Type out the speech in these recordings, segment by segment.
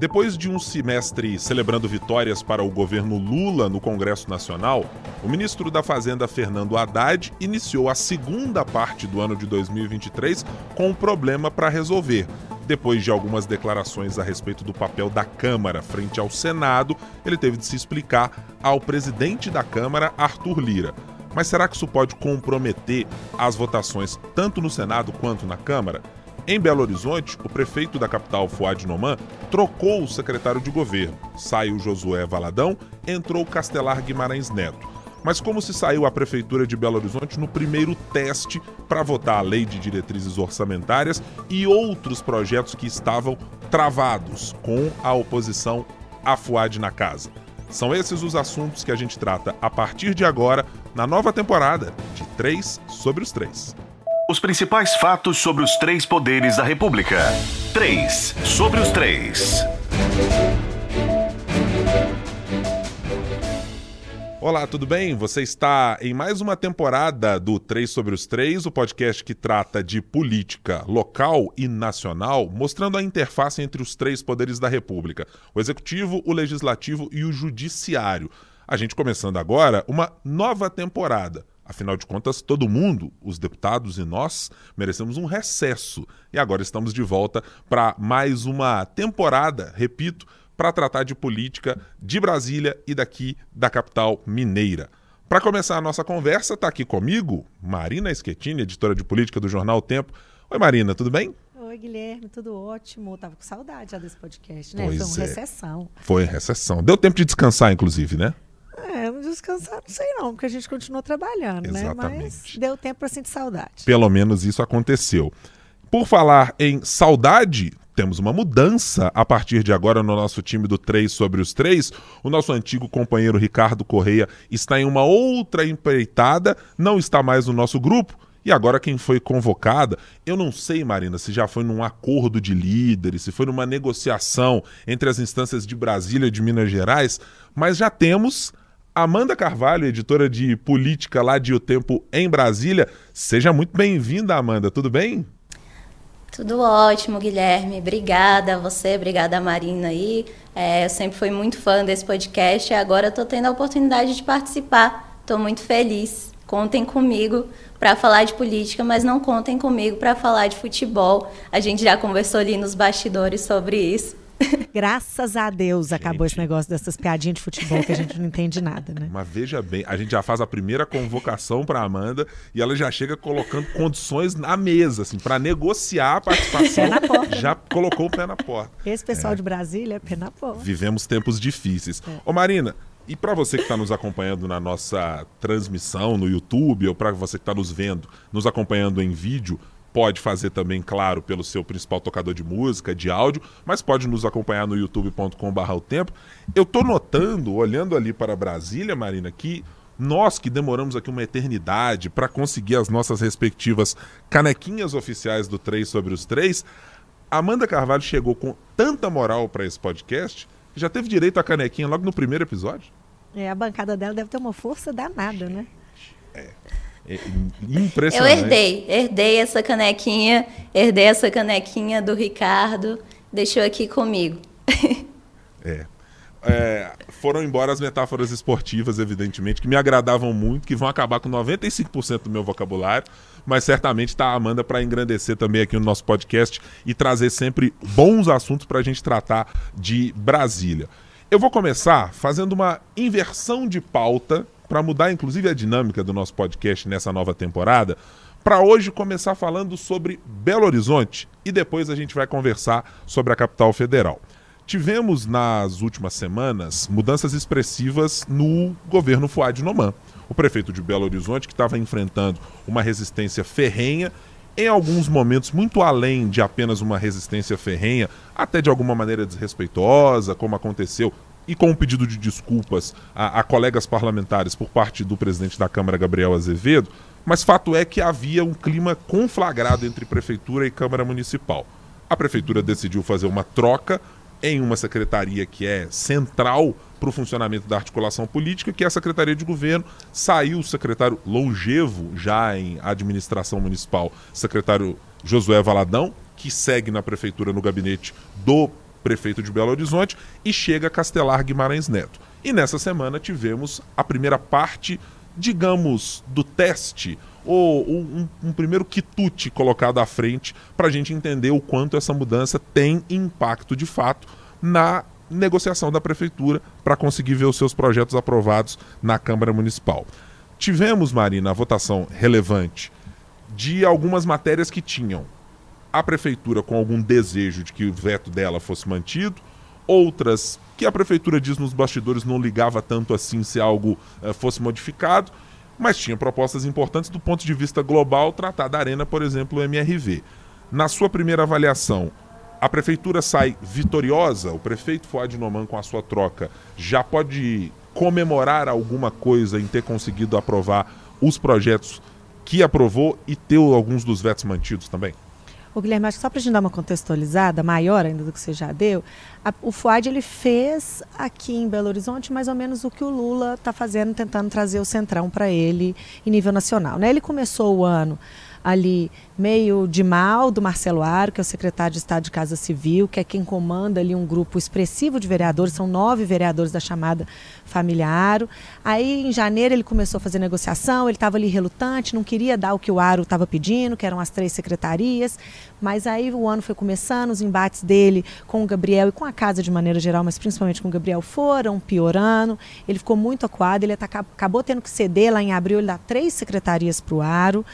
Depois de um semestre celebrando vitórias para o governo Lula no Congresso Nacional, o ministro da Fazenda Fernando Haddad iniciou a segunda parte do ano de 2023 com um problema para resolver. Depois de algumas declarações a respeito do papel da Câmara frente ao Senado, ele teve de se explicar ao presidente da Câmara, Arthur Lira. Mas será que isso pode comprometer as votações tanto no Senado quanto na Câmara? Em Belo Horizonte, o prefeito da capital, Fuad Noman, trocou o secretário de governo. Saiu Josué Valadão, entrou Castelar Guimarães Neto. Mas como se saiu a prefeitura de Belo Horizonte no primeiro teste para votar a lei de diretrizes orçamentárias e outros projetos que estavam travados com a oposição a Fuad na casa. São esses os assuntos que a gente trata a partir de agora na nova temporada de 3 sobre os 3. Os principais fatos sobre os três poderes da República. 3 sobre os 3. Olá, tudo bem? Você está em mais uma temporada do 3 sobre os 3, o podcast que trata de política local e nacional, mostrando a interface entre os três poderes da República: o executivo, o legislativo e o judiciário. A gente começando agora uma nova temporada. Afinal de contas, todo mundo, os deputados e nós, merecemos um recesso. E agora estamos de volta para mais uma temporada, repito, para tratar de política de Brasília e daqui da capital mineira. Para começar a nossa conversa, está aqui comigo Marina Schettini, editora de política do jornal o Tempo. Oi, Marina, tudo bem? Oi, Guilherme, tudo ótimo. Tava com saudade já desse podcast, né? Pois Foi uma é. recessão. Foi recessão. Deu tempo de descansar, inclusive, né? É, não descansar, não sei não, porque a gente continua trabalhando, né? Mas Exatamente. deu tempo para sentir saudade. Pelo menos isso aconteceu. Por falar em saudade, temos uma mudança a partir de agora no nosso time do 3 sobre os 3. O nosso antigo companheiro Ricardo Correia está em uma outra empreitada, não está mais no nosso grupo. E agora quem foi convocada, eu não sei, Marina, se já foi num acordo de líderes, se foi numa negociação entre as instâncias de Brasília e de Minas Gerais, mas já temos Amanda Carvalho, editora de política lá de O Tempo em Brasília. Seja muito bem-vinda, Amanda, tudo bem? Tudo ótimo, Guilherme. Obrigada a você, obrigada a Marina aí. É, eu sempre fui muito fã desse podcast e agora estou tendo a oportunidade de participar. Estou muito feliz. Contem comigo para falar de política, mas não contem comigo para falar de futebol. A gente já conversou ali nos bastidores sobre isso. Graças a Deus acabou esse negócio dessas piadinhas de futebol que a gente não entende nada, né? Mas veja bem, a gente já faz a primeira convocação para Amanda e ela já chega colocando condições na mesa, assim, para negociar a participação. Pé na porta. Já colocou o pé na porta. Esse pessoal de Brasília é pé na porta. Vivemos tempos difíceis. Ô Marina, e para você que está nos acompanhando na nossa transmissão no YouTube, ou para você que está nos vendo, nos acompanhando em vídeo, pode fazer também, claro, pelo seu principal tocador de música, de áudio, mas pode nos acompanhar no youtube.com.br o tempo. Eu tô notando, olhando ali para Brasília, Marina, que nós que demoramos aqui uma eternidade para conseguir as nossas respectivas canequinhas oficiais do 3 sobre os 3, Amanda Carvalho chegou com tanta moral para esse podcast que já teve direito à canequinha logo no primeiro episódio. É, a bancada dela deve ter uma força danada, né? É Eu impressionante. herdei, herdei essa canequinha, herdei essa canequinha do Ricardo, deixou aqui comigo. É. É, foram embora as metáforas esportivas, evidentemente, que me agradavam muito, que vão acabar com 95% do meu vocabulário, mas certamente está a Amanda para engrandecer também aqui no nosso podcast e trazer sempre bons assuntos para a gente tratar de Brasília. Eu vou começar fazendo uma inversão de pauta para mudar, inclusive, a dinâmica do nosso podcast nessa nova temporada. Para hoje começar falando sobre Belo Horizonte e depois a gente vai conversar sobre a capital federal. Tivemos nas últimas semanas mudanças expressivas no governo Fuad Noman. O prefeito de Belo Horizonte, que estava enfrentando uma resistência ferrenha, em alguns momentos muito além de apenas uma resistência ferrenha, até de alguma maneira desrespeitosa, como aconteceu, e com um pedido de desculpas a, a colegas parlamentares por parte do presidente da Câmara, Gabriel Azevedo, mas fato é que havia um clima conflagrado entre prefeitura e Câmara Municipal. A prefeitura decidiu fazer uma troca em uma secretaria que é central para o funcionamento da articulação política, que é a Secretaria de Governo. Saiu o secretário longevo já em administração municipal, secretário Josué Valadão, que segue na prefeitura no gabinete do prefeito de Belo Horizonte, e chega Castelar Guimarães Neto. E nessa semana tivemos a primeira parte, digamos, do teste, ou um, um primeiro quitute colocado à frente para a gente entender o quanto essa mudança tem impacto de fato na negociação da prefeitura para conseguir ver os seus projetos aprovados na Câmara Municipal. Tivemos, Marina, a votação relevante de algumas matérias que tinham a prefeitura com algum desejo de que o veto dela fosse mantido, outras que a prefeitura diz nos bastidores não ligava tanto assim se algo eh, fosse modificado, mas tinha propostas importantes do ponto de vista global, tratar da Arena, por exemplo, o MRV. Na sua primeira avaliação, a prefeitura sai vitoriosa? O prefeito Fuad Noman, com a sua troca, já pode comemorar alguma coisa em ter conseguido aprovar os projetos que aprovou e ter alguns dos vetos mantidos também? O Guilherme, acho que só para a gente dar uma contextualizada maior ainda do que você já deu, a, o FUAD ele fez aqui em Belo Horizonte mais ou menos o que o Lula está fazendo, tentando trazer o Centrão para ele em nível nacional. Né? Ele começou o ano ali meio de mal do Marcelo Aro, que é o secretário de Estado de Casa Civil, que é quem comanda ali um grupo expressivo de vereadores, são nove vereadores da chamada família Aro. Aí em janeiro ele começou a fazer negociação, ele estava ali relutante, não queria dar o que o Aro estava pedindo, que eram as três secretarias, mas aí o ano foi começando, os embates dele com o Gabriel e com a casa de maneira geral, mas principalmente com o Gabriel, foram piorando, ele ficou muito acuado, ele acabou tendo que ceder lá em abril, ele dá três secretarias para o Aro,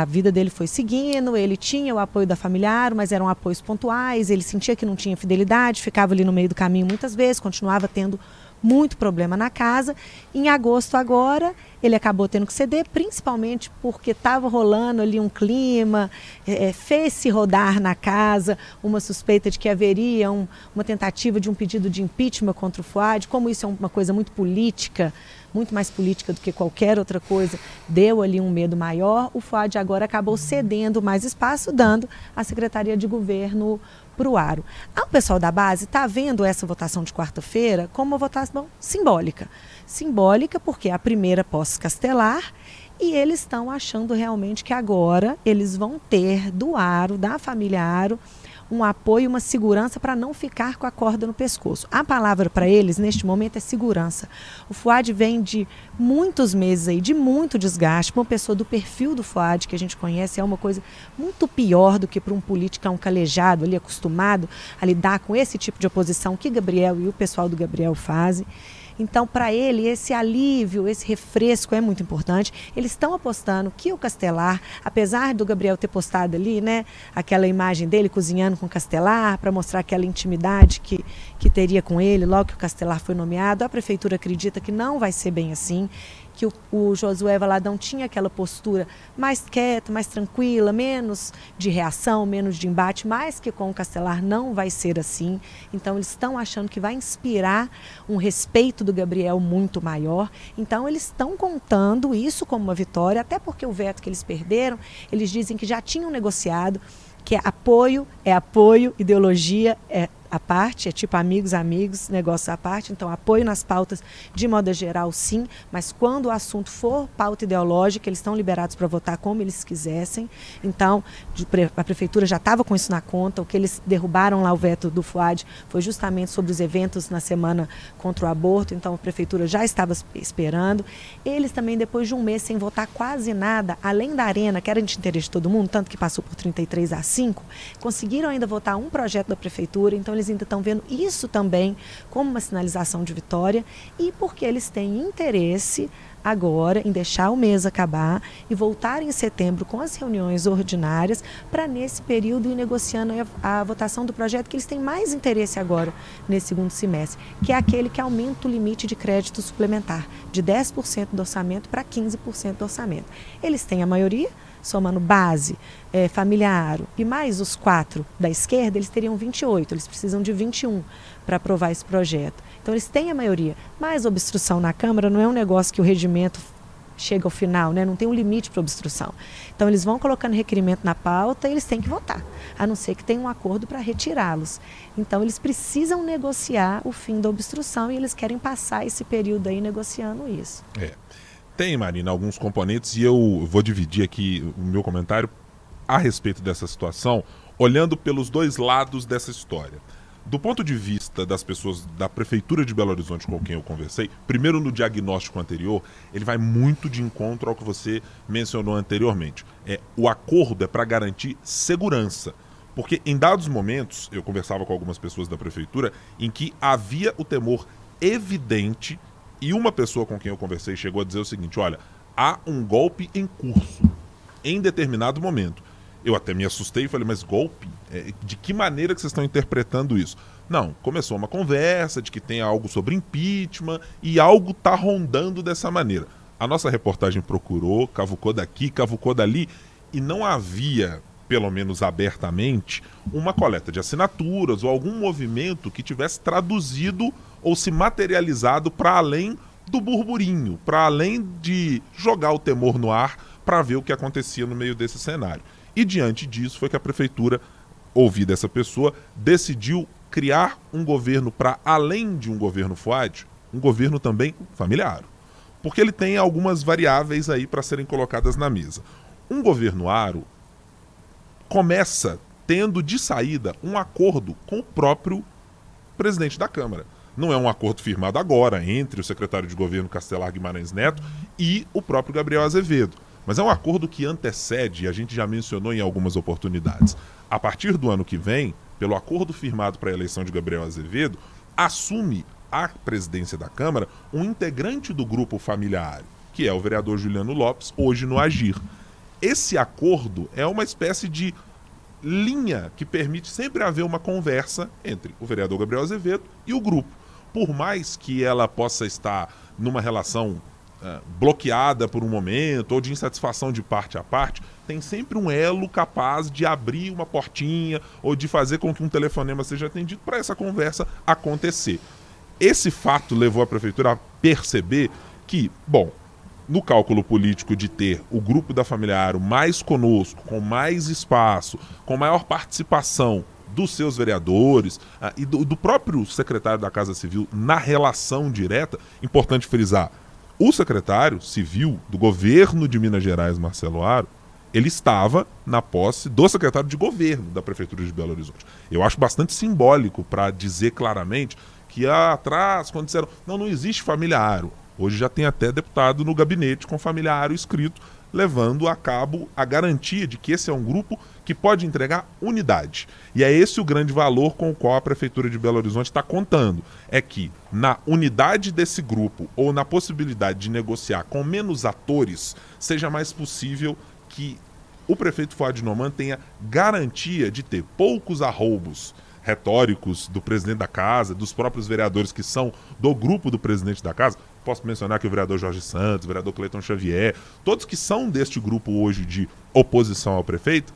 a vida dele foi seguindo, ele tinha o apoio da familiar, mas eram apoios pontuais, ele sentia que não tinha fidelidade, ficava ali no meio do caminho muitas vezes, continuava tendo muito problema na casa. Em agosto agora, ele acabou tendo que ceder, principalmente porque estava rolando ali um clima, é, é, fez-se rodar na casa uma suspeita de que haveria um, uma tentativa de um pedido de impeachment contra o Fuad, como isso é uma coisa muito política, muito mais política do que qualquer outra coisa, deu ali um medo maior, o Fuad agora acabou cedendo mais espaço, dando a Secretaria de Governo para o Aro. Ah, o pessoal da base está vendo essa votação de quarta-feira como uma votação simbólica. Simbólica porque é a primeira pós-castelar e eles estão achando realmente que agora eles vão ter do Aro, da família Aro, um apoio, uma segurança para não ficar com a corda no pescoço. A palavra para eles neste momento é segurança. O Fuad vem de muitos meses aí, de muito desgaste. Uma pessoa do perfil do Fuad que a gente conhece é uma coisa muito pior do que para um político um calejado ali acostumado a lidar com esse tipo de oposição que Gabriel e o pessoal do Gabriel fazem. Então, para ele, esse alívio, esse refresco é muito importante. Eles estão apostando que o Castelar, apesar do Gabriel ter postado ali, né, aquela imagem dele cozinhando com o Castelar, para mostrar aquela intimidade que, que teria com ele logo que o Castelar foi nomeado, a prefeitura acredita que não vai ser bem assim que o, o Josué Valadão tinha aquela postura mais quieta, mais tranquila, menos de reação, menos de embate, mas que com o Castelar não vai ser assim. Então eles estão achando que vai inspirar um respeito do Gabriel muito maior. Então eles estão contando isso como uma vitória, até porque o veto que eles perderam, eles dizem que já tinham negociado que é apoio é apoio, ideologia é à parte, é tipo amigos, amigos, negócios à parte. Então, apoio nas pautas de modo geral, sim, mas quando o assunto for pauta ideológica, eles estão liberados para votar como eles quisessem. Então, a prefeitura já estava com isso na conta. O que eles derrubaram lá o veto do FUAD foi justamente sobre os eventos na semana contra o aborto. Então, a prefeitura já estava esperando. Eles também, depois de um mês sem votar quase nada, além da arena, que era de interesse de todo mundo, tanto que passou por 33 a 5, conseguiram ainda votar um projeto da prefeitura. Então, eles eles ainda estão vendo isso também como uma sinalização de vitória e porque eles têm interesse agora em deixar o mês acabar e voltar em setembro com as reuniões ordinárias para nesse período ir negociando a, votação do projeto que eles têm mais interesse agora nesse segundo semestre, que é aquele que aumenta o limite de crédito suplementar de 10% do orçamento para 15% do orçamento. Eles têm a maioria, somando base, é, familiar e mais os quatro da esquerda, eles teriam 28, eles precisam de 21 para aprovar esse projeto. Então eles têm a maioria, mas obstrução na Câmara não é um negócio que o regimento chega ao final, né? não tem um limite para obstrução. Então eles vão colocando requerimento na pauta e eles têm que votar, a não ser que tenha um acordo para retirá-los. Então eles precisam negociar o fim da obstrução e eles querem passar esse período aí negociando isso. É. Tem, Marina, alguns componentes e eu vou dividir aqui o meu comentário a respeito dessa situação, olhando pelos dois lados dessa história. Do ponto de vista das pessoas da Prefeitura de Belo Horizonte com quem eu conversei, primeiro no diagnóstico anterior, ele vai muito de encontro ao que você mencionou anteriormente. É, o acordo é para garantir segurança. Porque em dados momentos, eu conversava com algumas pessoas da prefeitura, em que havia o temor evidente, e uma pessoa com quem eu conversei chegou a dizer o seguinte: olha, há um golpe em curso, em determinado momento. Eu até me assustei e falei, mas golpe? É, de que maneira que vocês estão interpretando isso? Não, começou uma conversa de que tem algo sobre impeachment e algo está rondando dessa maneira. A nossa reportagem procurou, cavucou daqui, cavucou dali e não havia, pelo menos abertamente, uma coleta de assinaturas ou algum movimento que tivesse traduzido ou se materializado para além do burburinho, para além de jogar o temor no ar para ver o que acontecia no meio desse cenário. E diante disso foi que a prefeitura, ouvida essa pessoa, decidiu criar um governo para além de um governo FUAD, um governo também familiar. Porque ele tem algumas variáveis aí para serem colocadas na mesa. Um governo aro começa tendo de saída um acordo com o próprio presidente da Câmara. Não é um acordo firmado agora entre o secretário de governo Castelar Guimarães Neto e o próprio Gabriel Azevedo. Mas é um acordo que antecede, e a gente já mencionou em algumas oportunidades. A partir do ano que vem, pelo acordo firmado para a eleição de Gabriel Azevedo, assume a presidência da Câmara um integrante do grupo familiar, que é o vereador Juliano Lopes, hoje no Agir. Esse acordo é uma espécie de linha que permite sempre haver uma conversa entre o vereador Gabriel Azevedo e o grupo. Por mais que ela possa estar numa relação é, bloqueada por um momento ou de insatisfação de parte a parte, tem sempre um elo capaz de abrir uma portinha ou de fazer com que um telefonema seja atendido para essa conversa acontecer. Esse fato levou a prefeitura a perceber que, bom, no cálculo político de ter o grupo da Familiar mais conosco, com mais espaço, com maior participação dos seus vereadores ah, e do, do próprio secretário da Casa Civil na relação direta, importante frisar, o secretário civil do governo de Minas Gerais, Marcelo Aro, ele estava na posse do secretário de governo da Prefeitura de Belo Horizonte. Eu acho bastante simbólico para dizer claramente que ah, atrás, quando disseram, não, não existe família Aro. Hoje já tem até deputado no gabinete com família Aro escrito, levando a cabo a garantia de que esse é um grupo que pode entregar unidade. E é esse o grande valor com o qual a Prefeitura de Belo Horizonte está contando. É que na unidade desse grupo ou na possibilidade de negociar com menos atores, seja mais possível que o prefeito Fuad Noman tenha garantia de ter poucos arroubos retóricos do presidente da casa, dos próprios vereadores que são do grupo do presidente da casa. Posso mencionar que o vereador Jorge Santos, o vereador Cleiton Xavier, todos que são deste grupo hoje de oposição ao prefeito,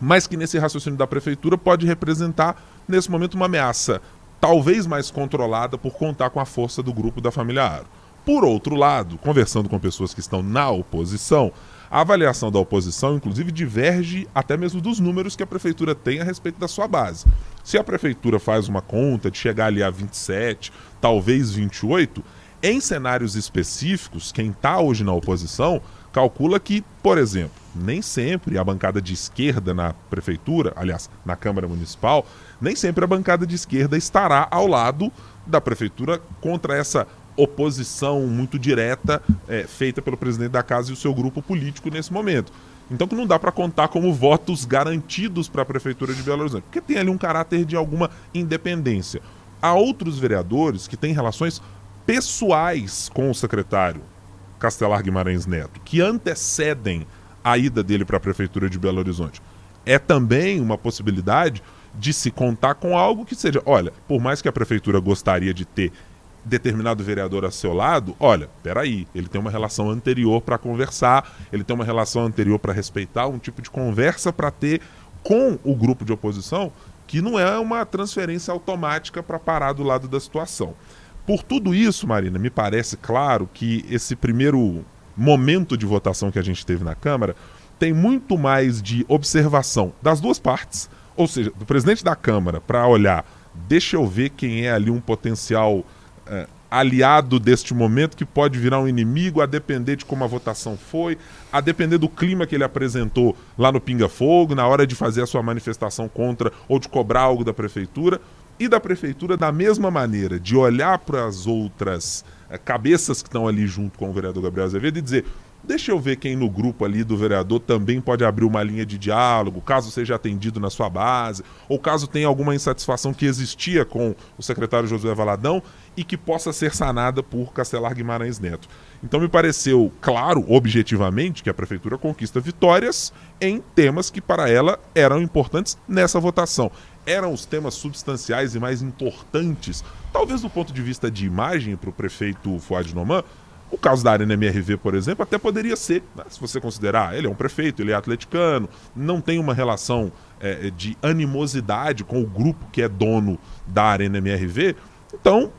mas que nesse raciocínio da prefeitura pode representar, nesse momento, uma ameaça talvez mais controlada por contar com a força do grupo da família Aro. Por outro lado, conversando com pessoas que estão na oposição, a avaliação da oposição, inclusive, diverge até mesmo dos números que a prefeitura tem a respeito da sua base. Se a prefeitura faz uma conta de chegar ali a 27, talvez 28, em cenários específicos, quem está hoje na oposição calcula que, por exemplo, nem sempre a bancada de esquerda na prefeitura, aliás, na Câmara Municipal, nem sempre a bancada de esquerda estará ao lado da prefeitura contra essa oposição muito direta é, feita pelo presidente da casa e o seu grupo político nesse momento. Então que não dá para contar como votos garantidos para a prefeitura de Belo Horizonte, porque tem ali um caráter de alguma independência. Há outros vereadores que têm relações pessoais com o secretário Castelar Guimarães Neto, que antecedem a ida dele para a Prefeitura de Belo Horizonte. É também uma possibilidade de se contar com algo que seja, olha, por mais que a Prefeitura gostaria de ter determinado vereador a seu lado, olha, peraí, ele tem uma relação anterior para conversar, ele tem uma relação anterior para respeitar, um tipo de conversa para ter com o grupo de oposição, que não é uma transferência automática para parar do lado da situação. Por tudo isso, Marina, me parece claro que esse primeiro momento de votação que a gente teve na Câmara tem muito mais de observação das duas partes, ou seja, do presidente da Câmara para olhar, deixa eu ver quem é ali um potencial é, aliado deste momento que pode virar um inimigo, a depender de como a votação foi, a depender do clima que ele apresentou lá no Pinga Fogo, na hora de fazer a sua manifestação contra ou de cobrar algo da prefeitura e da prefeitura da mesma maneira, de olhar para as outras é, cabeças que estão ali junto com o vereador Gabriel Azevedo e dizer: Deixa eu ver quem no grupo ali do vereador também pode abrir uma linha de diálogo, caso seja atendido na sua base, ou caso tenha alguma insatisfação que existia com o secretário Josué Valadão e que possa ser sanada por Castelar Guimarães Neto. Então me pareceu claro, objetivamente, que a prefeitura conquista vitórias em temas que para ela eram importantes nessa votação. Eram os temas substanciais e mais importantes, talvez do ponto de vista de imagem para o prefeito Fuad Noman, o caso da Arena MRV, por exemplo, até poderia ser, né? se você considerar, ele é um prefeito, ele é atleticano, não tem uma relação é, de animosidade com o grupo que é dono da Arena MRV, então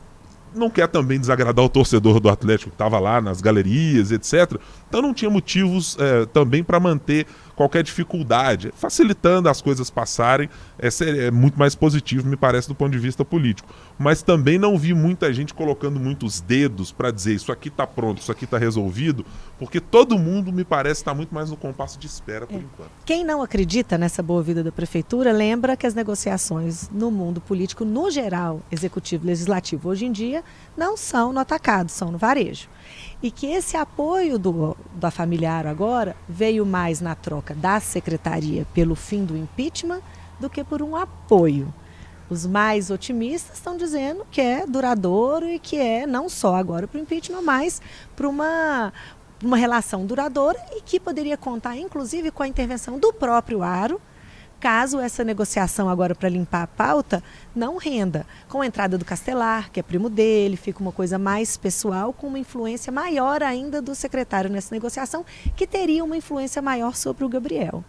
não quer também desagradar o torcedor do Atlético que estava lá nas galerias, etc. Então não tinha motivos é, também para manter qualquer dificuldade, facilitando as coisas passarem, é, é, muito mais positivo, me parece, do ponto de vista político. Mas também não vi muita gente colocando muitos dedos para dizer isso aqui está pronto, isso aqui está resolvido, porque todo mundo, me parece, está muito mais no compasso de espera por é. enquanto. Quem não acredita nessa boa vida da prefeitura, lembra que as negociações no mundo político, no geral, executivo e legislativo, hoje em dia, não são no atacado, são no varejo e que esse apoio do, da familiar agora veio mais na troca da secretaria pelo fim do impeachment do que por um apoio. Os mais otimistas estão dizendo que é duradouro e que é não só agora para o impeachment, mas para uma, uma relação duradoura e que poderia contar, inclusive, com a intervenção do próprio Aro, caso essa negociação agora para limpar a pauta não renda. Com a entrada do Castelar, que é primo dele, fica uma coisa mais pessoal, com uma influência maior ainda do secretário nessa negociação, que teria uma influência maior sobre o Gabriel.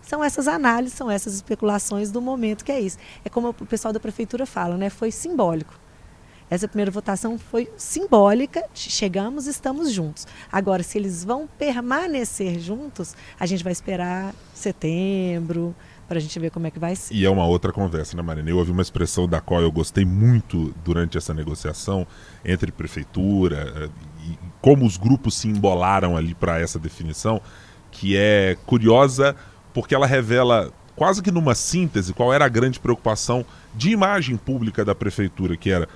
São essas análises, são essas especulações do momento que é isso. É como o pessoal da prefeitura fala, né? Foi simbólico. Essa primeira votação foi simbólica, chegamos, estamos juntos. Agora, se eles vão permanecer juntos, a gente vai esperar setembro, para a gente ver como é que vai ser. E é uma outra conversa, né, Marina? Eu ouvi uma expressão da qual eu gostei muito durante essa negociação entre prefeitura eh, e como os grupos se embolaram ali para essa definição, que é curiosa porque ela revela quase que numa síntese qual era a grande preocupação de imagem pública da prefeitura, que era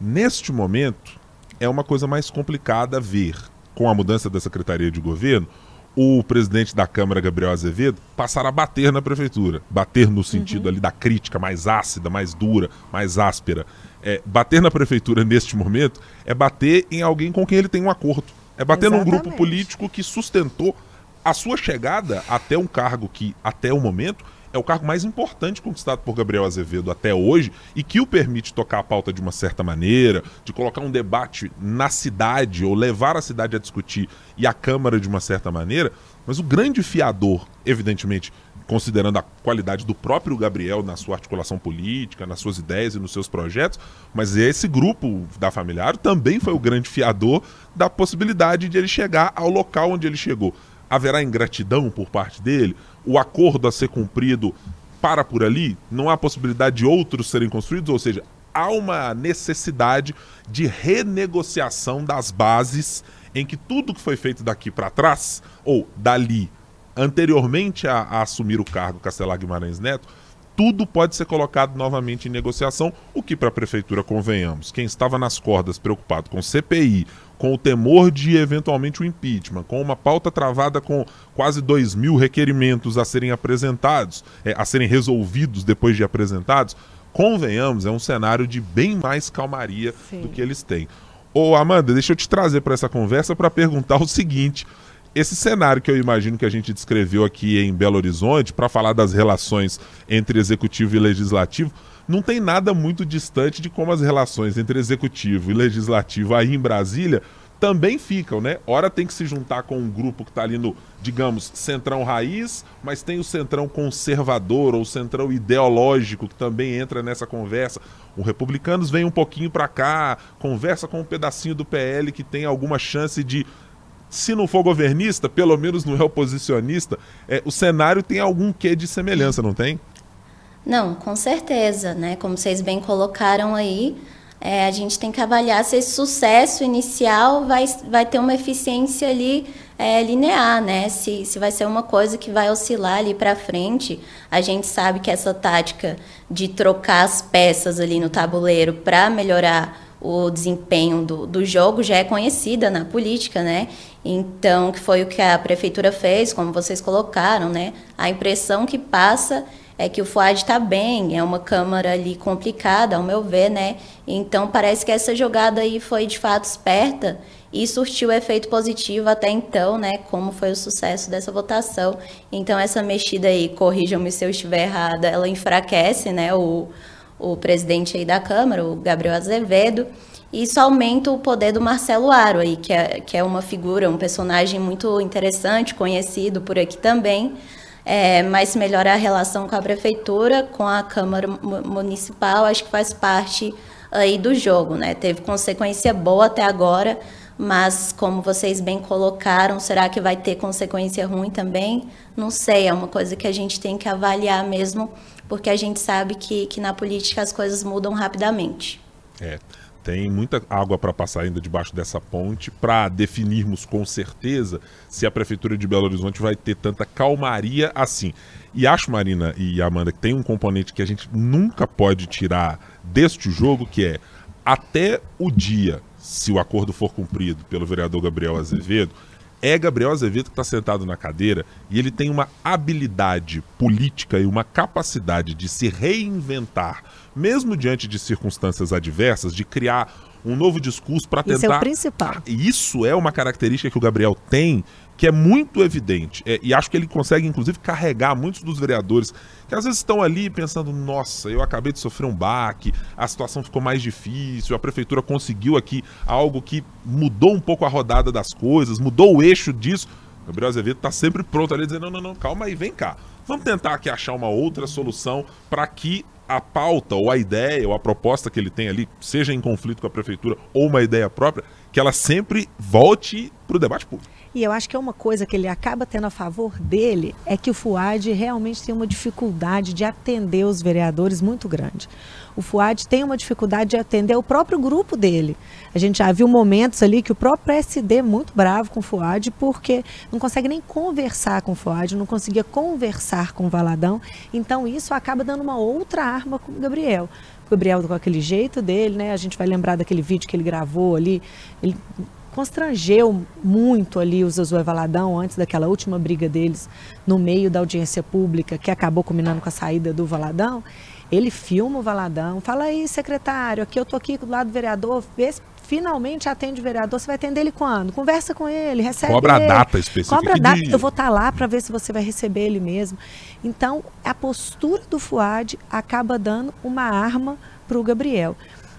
neste momento é uma coisa mais complicada ver com a mudança da secretaria de governo o presidente da Câmara, Gabriel Azevedo, passar a bater na prefeitura. Bater no sentido uhum. ali da crítica mais ácida, mais dura, mais áspera. É, bater na prefeitura neste momento é bater em alguém com quem ele tem um acordo. É bater Exatamente. num grupo político que sustentou a sua chegada até um cargo que, até o momento, é o cargo mais importante conquistado por Gabriel Azevedo até hoje e que o permite tocar a pauta de uma certa maneira, de colocar um debate na cidade ou levar a cidade a discutir e a Câmara de uma certa maneira. Mas o grande fiador, evidentemente, considerando a qualidade do próprio Gabriel na sua articulação política, nas suas ideias e nos seus projetos, mas esse grupo da Familiar também foi o grande fiador da possibilidade de ele chegar ao local onde ele chegou. Haverá ingratidão por parte dele? o acordo a ser cumprido para por ali, não há possibilidade de outros serem construídos, ou seja, há uma necessidade de renegociação das bases em que tudo que foi feito daqui para trás, ou dali, anteriormente a, a, assumir o cargo Castelar Guimarães Neto, tudo pode ser colocado novamente em negociação, o que para a prefeitura, convenhamos, quem estava nas cordas preocupado com CPI, com o temor de eventualmente o impeachment, com uma pauta travada com quase 2 mil requerimentos a serem apresentados, é, a serem resolvidos depois de apresentados, convenhamos, é um cenário de bem mais calmaria Sim. do que eles têm. Ô Amanda, deixa eu te trazer para essa conversa para perguntar o seguinte: esse cenário que eu imagino que a gente descreveu aqui em Belo Horizonte, para falar das relações entre executivo e legislativo, não tem nada muito distante de como as relações entre executivo e legislativo aí em Brasília também ficam, né? Ora tem que se juntar com um grupo que está ali no, digamos, centrão raiz, mas tem o centrão conservador ou centrão ideológico que também entra nessa conversa. Os republicanos vêm um pouquinho para cá, conversa com um pedacinho do PL que tem alguma chance de se não for governista, pelo menos não é oposicionista, é, o cenário tem algum quê de semelhança, não tem? Não, com certeza, né? Como vocês bem colocaram aí, é, a gente tem que avaliar se esse sucesso inicial vai, vai ter uma eficiência ali é, linear, né? Se, se vai ser uma coisa que vai oscilar ali para frente. A gente sabe que essa tática de trocar as peças ali no tabuleiro para melhorar o desempenho do, do jogo já é conhecida na política, né? Então, que foi o que a prefeitura fez, como vocês colocaram, né? A impressão que passa é que o FUAD está bem, é uma Câmara ali complicada, ao meu ver, né? Então, parece que essa jogada aí foi de fato esperta e surtiu efeito positivo até então, né? Como foi o sucesso dessa votação. Então, essa mexida aí, corrijam-me se eu estiver errada, ela enfraquece, né? O, o presidente aí da Câmara, o Gabriel Azevedo, isso aumenta o poder do Marcelo Aro aí, que é, que é uma figura, um personagem muito interessante, conhecido por aqui também, é, mas melhora a relação com a prefeitura, com a Câmara Municipal, acho que faz parte aí do jogo, né? Teve consequência boa até agora, mas como vocês bem colocaram, será que vai ter consequência ruim também? Não sei, é uma coisa que a gente tem que avaliar mesmo porque a gente sabe que, que na política as coisas mudam rapidamente. É. Tem muita água para passar ainda debaixo dessa ponte para definirmos com certeza se a Prefeitura de Belo Horizonte vai ter tanta calmaria assim. E acho, Marina e Amanda, que tem um componente que a gente nunca pode tirar deste jogo, que é até o dia, se o acordo for cumprido pelo vereador Gabriel Azevedo, é Gabriel Azevedo que está sentado na cadeira e ele tem uma habilidade política e uma capacidade de se reinventar, mesmo diante de circunstâncias adversas, de criar um novo discurso para tentar. Isso é o principal. Isso é uma característica que o Gabriel tem que é muito evidente. É, e acho que ele consegue, inclusive, carregar muitos dos vereadores que às vezes estão ali pensando: nossa, eu acabei de sofrer um baque, a situação ficou mais difícil, a prefeitura conseguiu aqui algo que mudou um pouco a rodada das coisas, mudou o eixo disso. O Gabriel Azevedo está sempre pronto ali dizendo: não, não, não, calma aí, vem cá. Vamos tentar aqui achar uma outra solução para que a pauta ou a ideia ou a proposta que ele tem ali, seja em conflito com a prefeitura ou uma ideia própria, que ela sempre volte para o debate público. E eu acho que é uma coisa que ele acaba tendo a favor dele é que o Fuad realmente tem uma dificuldade de atender os vereadores muito grande. O Fuad tem uma dificuldade de atender o próprio grupo dele. A gente já viu momentos ali que o próprio PSD é muito bravo com o Fuad porque não consegue nem conversar com o Fuad, não conseguia conversar com o Valadão. Então isso acaba dando uma outra arma com o Gabriel. O Gabriel com aquele jeito dele, né? A gente vai lembrar daquele vídeo que ele gravou ali, ele constrangeu muito ali o Josué Valadão antes daquela última briga deles no meio da audiência pública que acabou combinando com a saída do Valadão. Ele filma o Valadão, fala aí, secretário, aqui eu tô aqui do lado do vereador, vê se finalmente atende o vereador, você vai atender ele quando? Conversa com ele, recebe Cobra ele. a data específica. Cobra a data, eu vou estar tá lá para ver se você vai receber ele mesmo. Então, a postura do Fuad acaba dando uma arma para o Gabriel.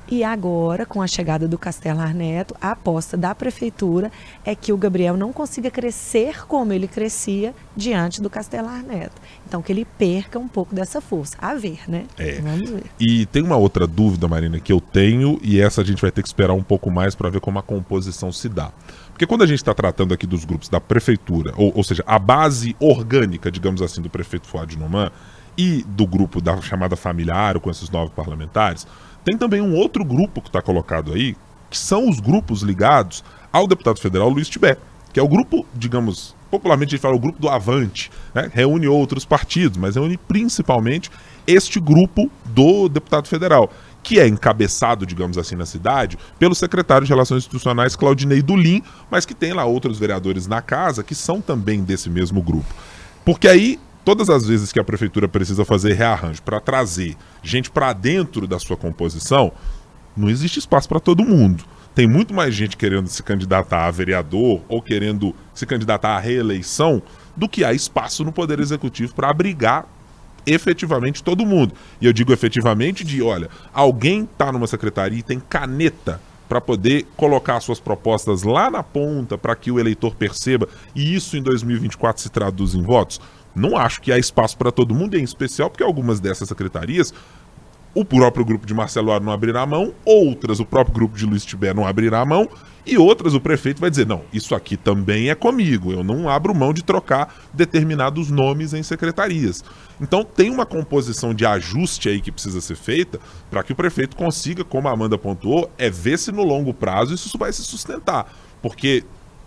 E agora, com a chegada do Castelar Neto, a aposta da prefeitura é que o Gabriel não consiga crescer como ele crescia diante do Castelar Neto. Então, que ele perca um pouco dessa força. A ver, né? É. Vamos ver. E tem uma outra dúvida, Marina, que eu tenho, e essa a gente vai ter que esperar um pouco mais para ver como a composição se dá. Porque quando a gente está tratando aqui dos grupos da prefeitura, ou, ou seja, a base orgânica, digamos assim, do prefeito Fuad Noman e do grupo da chamada familiar, com esses nove parlamentares, tem também um outro grupo que está colocado aí, que são os grupos ligados ao deputado federal Luiz Tibé, que é o grupo, digamos, popularmente a gente fala o grupo do Avante, né? reúne outros partidos, mas reúne principalmente este grupo do deputado federal, que é encabeçado, digamos assim, na cidade, pelo secretário de Relações Institucionais Claudinei Dulim, mas que tem lá outros vereadores na casa que são também desse mesmo grupo. Porque aí todas as vezes que a prefeitura precisa fazer rearranjo para trazer gente para dentro da sua composição, não existe espaço para todo mundo. Tem muito mais gente querendo se candidatar a vereador ou querendo se candidatar à reeleição do que há espaço no Poder Executivo para abrigar efetivamente todo mundo. E eu digo efetivamente de, olha, alguém está numa secretaria e tem caneta para poder colocar suas propostas lá na ponta para que o eleitor perceba e isso em 2024 se traduz em votos. Não acho que há espaço para todo mundo, em especial porque algumas dessas secretarias o próprio grupo de Marcelo Aro não abrirá a mão, outras o próprio grupo de Luiz Tibé não abrirá a mão, e outras o prefeito vai dizer: não, isso aqui também é comigo, eu não abro mão de trocar determinados nomes em secretarias. Então tem uma composição de ajuste aí que precisa ser feita para que o prefeito consiga, como a Amanda pontuou, é ver se no longo prazo isso vai se sustentar. Porque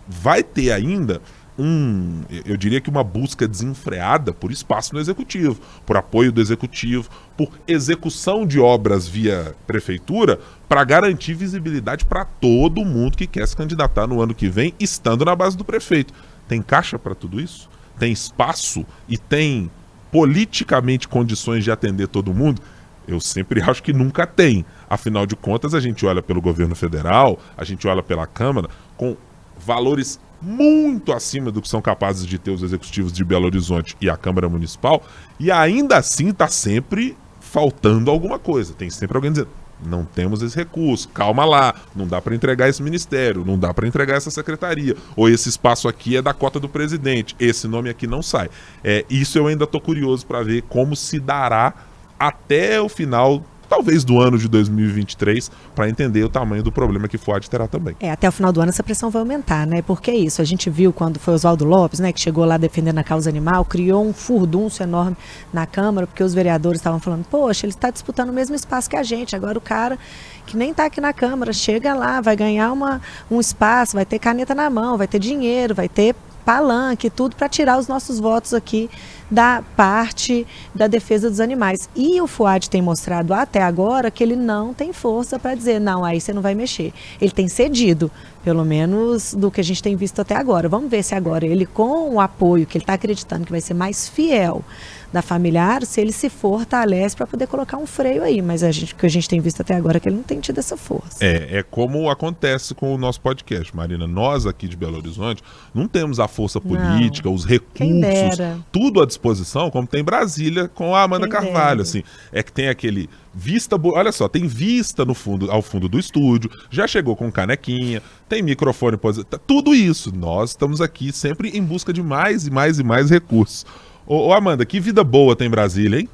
vai ter ainda um, eu diria que uma busca desenfreada por espaço no executivo, por apoio do executivo, por execução de obras via prefeitura para garantir visibilidade para todo mundo que quer se candidatar no ano que vem, estando na base do prefeito. Tem caixa para tudo isso? Tem espaço e tem politicamente condições de atender todo mundo? Eu sempre acho que nunca tem. Afinal de contas, a gente olha pelo governo federal, a gente olha pela Câmara com valores muito acima do que são capazes de ter os executivos de Belo Horizonte e a Câmara Municipal, e ainda assim está sempre faltando alguma coisa. Tem sempre alguém dizendo: não temos esse recurso, calma lá, não dá para entregar esse ministério, não dá para entregar essa secretaria, ou esse espaço aqui é da cota do presidente, esse nome aqui não sai. É, isso eu ainda estou curioso para ver como se dará até o final talvez do ano de 2023, para entender o tamanho do problema que FUAD terá também. É, até o final do ano essa pressão vai aumentar, né? Porque é isso, a gente viu quando foi Oswaldo Lopes, né, que chegou lá defendendo a causa animal, criou um furdunço enorme na Câmara, porque os vereadores estavam falando, poxa, ele está disputando o mesmo espaço que a gente, agora o cara que nem está aqui na Câmara, chega lá, vai ganhar uma, um espaço, vai ter caneta na mão, vai ter dinheiro, vai ter palanque, tudo para tirar os nossos votos aqui da parte da defesa dos animais. E o FUAD tem mostrado até agora que ele não tem força para dizer, não, aí você não vai mexer. Ele tem cedido, pelo menos do que a gente tem visto até agora. Vamos ver se agora ele, com o apoio que ele está acreditando que vai ser mais fiel da familiar, se ele se fortalece para poder colocar um freio aí. Mas a gente, o que a gente tem visto até agora é que ele não tem tido essa força. É, é como acontece com o nosso podcast, Marina. Nós aqui de Belo Horizonte não temos a força política, não. os recursos, tudo à disposição, como tem Brasília com a Amanda Quem Carvalho. Assim, é que tem aquele vista, olha só, tem vista no fundo, ao fundo do estúdio, já chegou com canequinha, tem microfone, tudo isso. Nós estamos aqui sempre em busca de mais e mais e mais recursos. Ô, ô, Amanda, que vida boa tem Brasília, hein?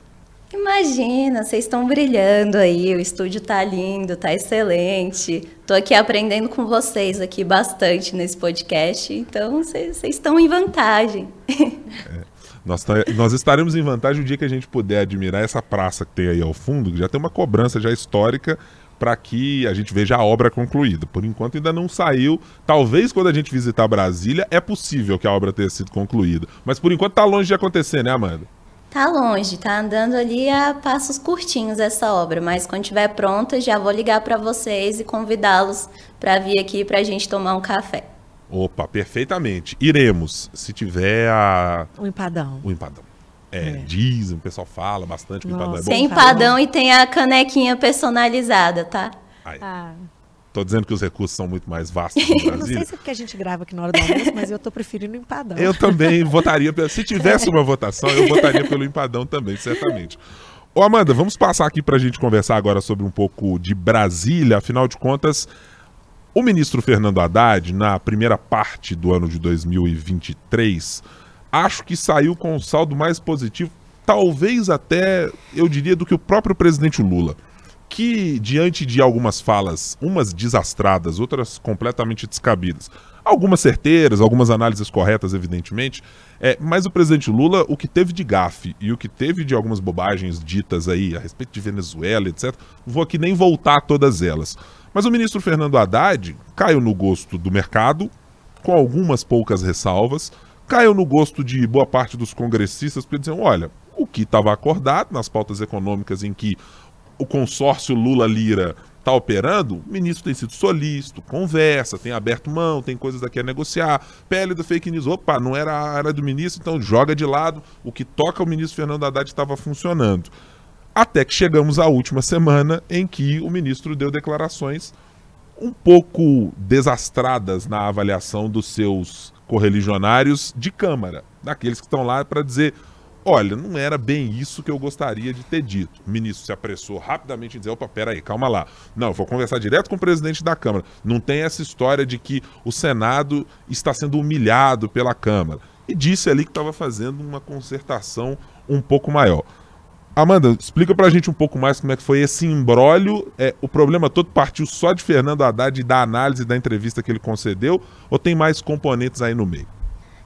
Imagina, vocês estão brilhando aí, o estúdio tá lindo, tá excelente. Tô aqui aprendendo com vocês aqui bastante nesse podcast, então vocês estão em vantagem. É, nós, tá, nós estaremos em vantagem o dia que a gente puder admirar essa praça que tem aí ao fundo, que já tem uma cobrança já histórica para que a gente veja a obra concluída. Por enquanto ainda não saiu. Talvez quando a gente visitar Brasília é possível que a obra tenha sido concluída. Mas por enquanto está longe de acontecer, né, Amanda? Tá longe, tá andando ali a passos curtinhos essa obra, mas quando estiver pronta já vou ligar para vocês e convidá-los para vir aqui para a gente tomar um café. Opa, perfeitamente. Iremos, se tiver a... O empadão. O empadão. É, é. dizem, o pessoal fala bastante que empadão é bom. Tem empadão e tem a canequinha personalizada, tá? Aí. Ah. Tô dizendo que os recursos são muito mais vastos no Brasil. Não sei se é porque a gente grava aqui na hora do almoço, mas eu tô preferindo o empadão. Eu também votaria, se tivesse uma votação, eu votaria pelo empadão também, certamente. Ô Amanda, vamos passar aqui para a gente conversar agora sobre um pouco de Brasília. Afinal de contas, o ministro Fernando Haddad, na primeira parte do ano de 2023, acho que saiu com um saldo mais positivo, talvez até, eu diria, do que o próprio presidente Lula. Que, diante de algumas falas, umas desastradas, outras completamente descabidas, algumas certeiras, algumas análises corretas, evidentemente, é, mas o presidente Lula, o que teve de gafe e o que teve de algumas bobagens ditas aí a respeito de Venezuela, etc., vou aqui nem voltar a todas elas. Mas o ministro Fernando Haddad caiu no gosto do mercado, com algumas poucas ressalvas, caiu no gosto de boa parte dos congressistas, porque diziam: olha, o que estava acordado nas pautas econômicas em que o consórcio Lula-Lira está operando, o ministro tem sido solícito, conversa, tem aberto mão, tem coisas daqui a negociar. Pele do fake news, opa, não era a área do ministro, então joga de lado. O que toca o ministro Fernando Haddad estava funcionando. Até que chegamos à última semana em que o ministro deu declarações um pouco desastradas na avaliação dos seus correligionários de Câmara, daqueles que estão lá para dizer: olha, não era bem isso que eu gostaria de ter dito. O ministro se apressou rapidamente em dizer: opa, peraí, calma lá. Não, vou conversar direto com o presidente da Câmara. Não tem essa história de que o Senado está sendo humilhado pela Câmara. E disse ali que estava fazendo uma concertação um pouco maior. Amanda, explica pra gente um pouco mais como é que foi esse embrólio. É, o problema todo partiu só de Fernando Haddad e da análise da entrevista que ele concedeu, ou tem mais componentes aí no meio?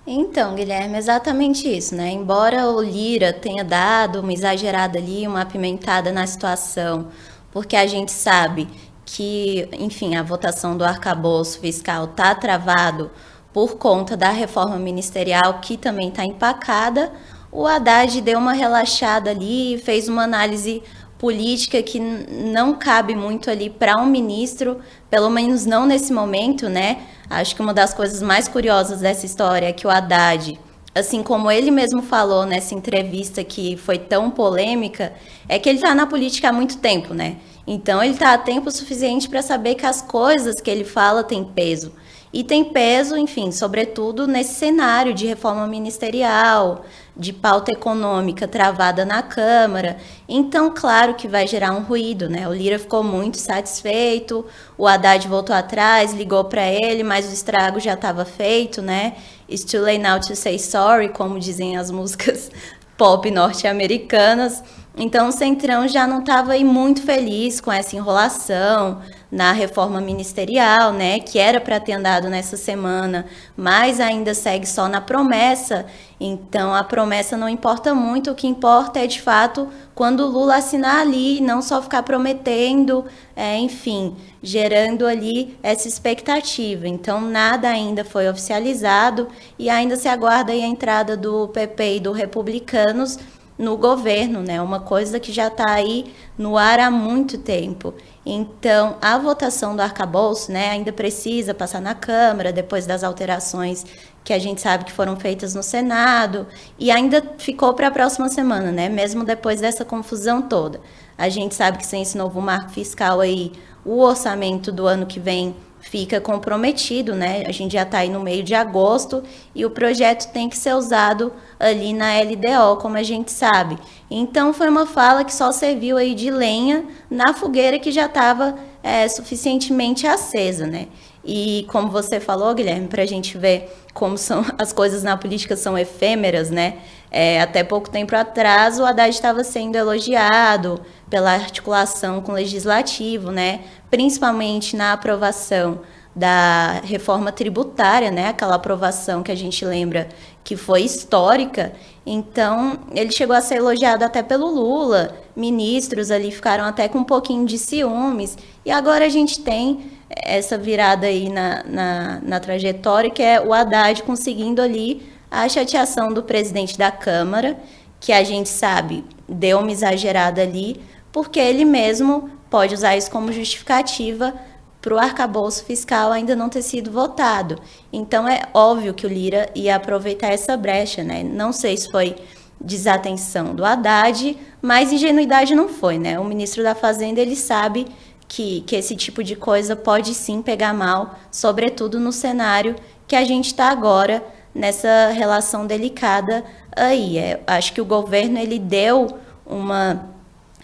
Então, Guilherme, exatamente isso, né? Embora o Lira tenha dado uma exagerada ali, uma apimentada na situação, porque a gente sabe que, enfim, a votação do arcabouço fiscal está travado por conta da reforma ministerial, que também está empacada, o Haddad deu uma relaxada ali, fez uma análise política que não cabe muito ali para um ministro, pelo menos não nesse momento, né? Acho que uma das coisas mais curiosas dessa história é que o Haddad, assim como ele mesmo falou nessa entrevista que foi tão polêmica, é que ele está na política há muito tempo, né? Então ele está há tempo suficiente para saber que as coisas que ele fala têm peso. E tem peso, enfim, sobretudo nesse cenário de reforma ministerial, de pauta econômica travada na Câmara. Então, claro que vai gerar um ruído, né? O Lira ficou muito satisfeito, o Haddad voltou atrás, ligou para ele, mas o estrago já estava feito, né? It's too late now to say sorry, como dizem as músicas pop norte-americanas. Então, o Centrão já não estava muito feliz com essa enrolação na reforma ministerial, né, que era para ter andado nessa semana, mas ainda segue só na promessa. Então, a promessa não importa muito, o que importa é de fato quando o Lula assinar ali, não só ficar prometendo, é, enfim, gerando ali essa expectativa. Então, nada ainda foi oficializado e ainda se aguarda a entrada do PP e do Republicanos no governo, né? Uma coisa que já está aí no ar há muito tempo. Então, a votação do arcabouço, né, ainda precisa passar na Câmara, depois das alterações que a gente sabe que foram feitas no Senado, e ainda ficou para a próxima semana, né? Mesmo depois dessa confusão toda. A gente sabe que sem esse novo marco fiscal aí, o orçamento do ano que vem fica comprometido, né? A gente já está aí no meio de agosto e o projeto tem que ser usado ali na LDO, como a gente sabe. Então foi uma fala que só serviu aí de lenha na fogueira que já estava é, suficientemente acesa, né? E como você falou, Guilherme, para a gente ver como são as coisas na política são efêmeras, né? É, até pouco tempo atrás, o Haddad estava sendo elogiado pela articulação com o legislativo, né? principalmente na aprovação da reforma tributária, né? aquela aprovação que a gente lembra que foi histórica. Então, ele chegou a ser elogiado até pelo Lula, ministros ali ficaram até com um pouquinho de ciúmes, e agora a gente tem essa virada aí na, na, na trajetória, que é o Haddad conseguindo ali a chateação do presidente da Câmara, que a gente sabe deu uma exagerada ali, porque ele mesmo pode usar isso como justificativa para o arcabouço fiscal ainda não ter sido votado. Então é óbvio que o Lira ia aproveitar essa brecha, né? Não sei se foi desatenção do Haddad, mas ingenuidade não foi, né? O ministro da Fazenda ele sabe que, que esse tipo de coisa pode sim pegar mal, sobretudo no cenário que a gente está agora nessa relação delicada aí. É, acho que o governo ele deu uma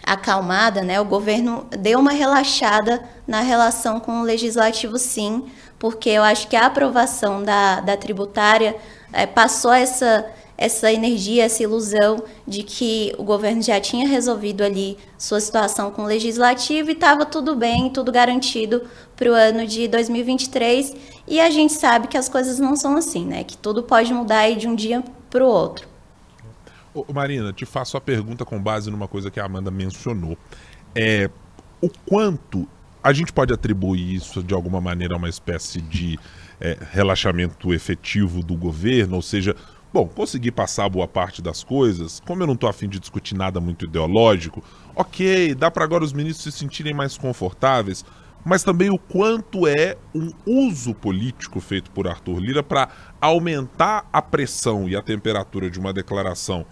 acalmada, né? O governo deu uma relaxada na relação com o legislativo, sim, porque eu acho que a aprovação da, da tributária é, passou essa essa energia, essa ilusão de que o governo já tinha resolvido ali sua situação com o legislativo e estava tudo bem, tudo garantido para o ano de 2023. E a gente sabe que as coisas não são assim, né? Que tudo pode mudar de um dia para o outro. Ô, Marina, te faço a pergunta com base numa coisa que a Amanda mencionou. É, o quanto a gente pode atribuir isso de alguma maneira a uma espécie de é, relaxamento efetivo do governo, ou seja, Bom, consegui passar boa parte das coisas. Como eu não estou afim de discutir nada muito ideológico, ok, dá para agora os ministros se sentirem mais confortáveis, mas também o quanto é um uso político feito por Arthur Lira para aumentar a pressão e a temperatura de uma declaração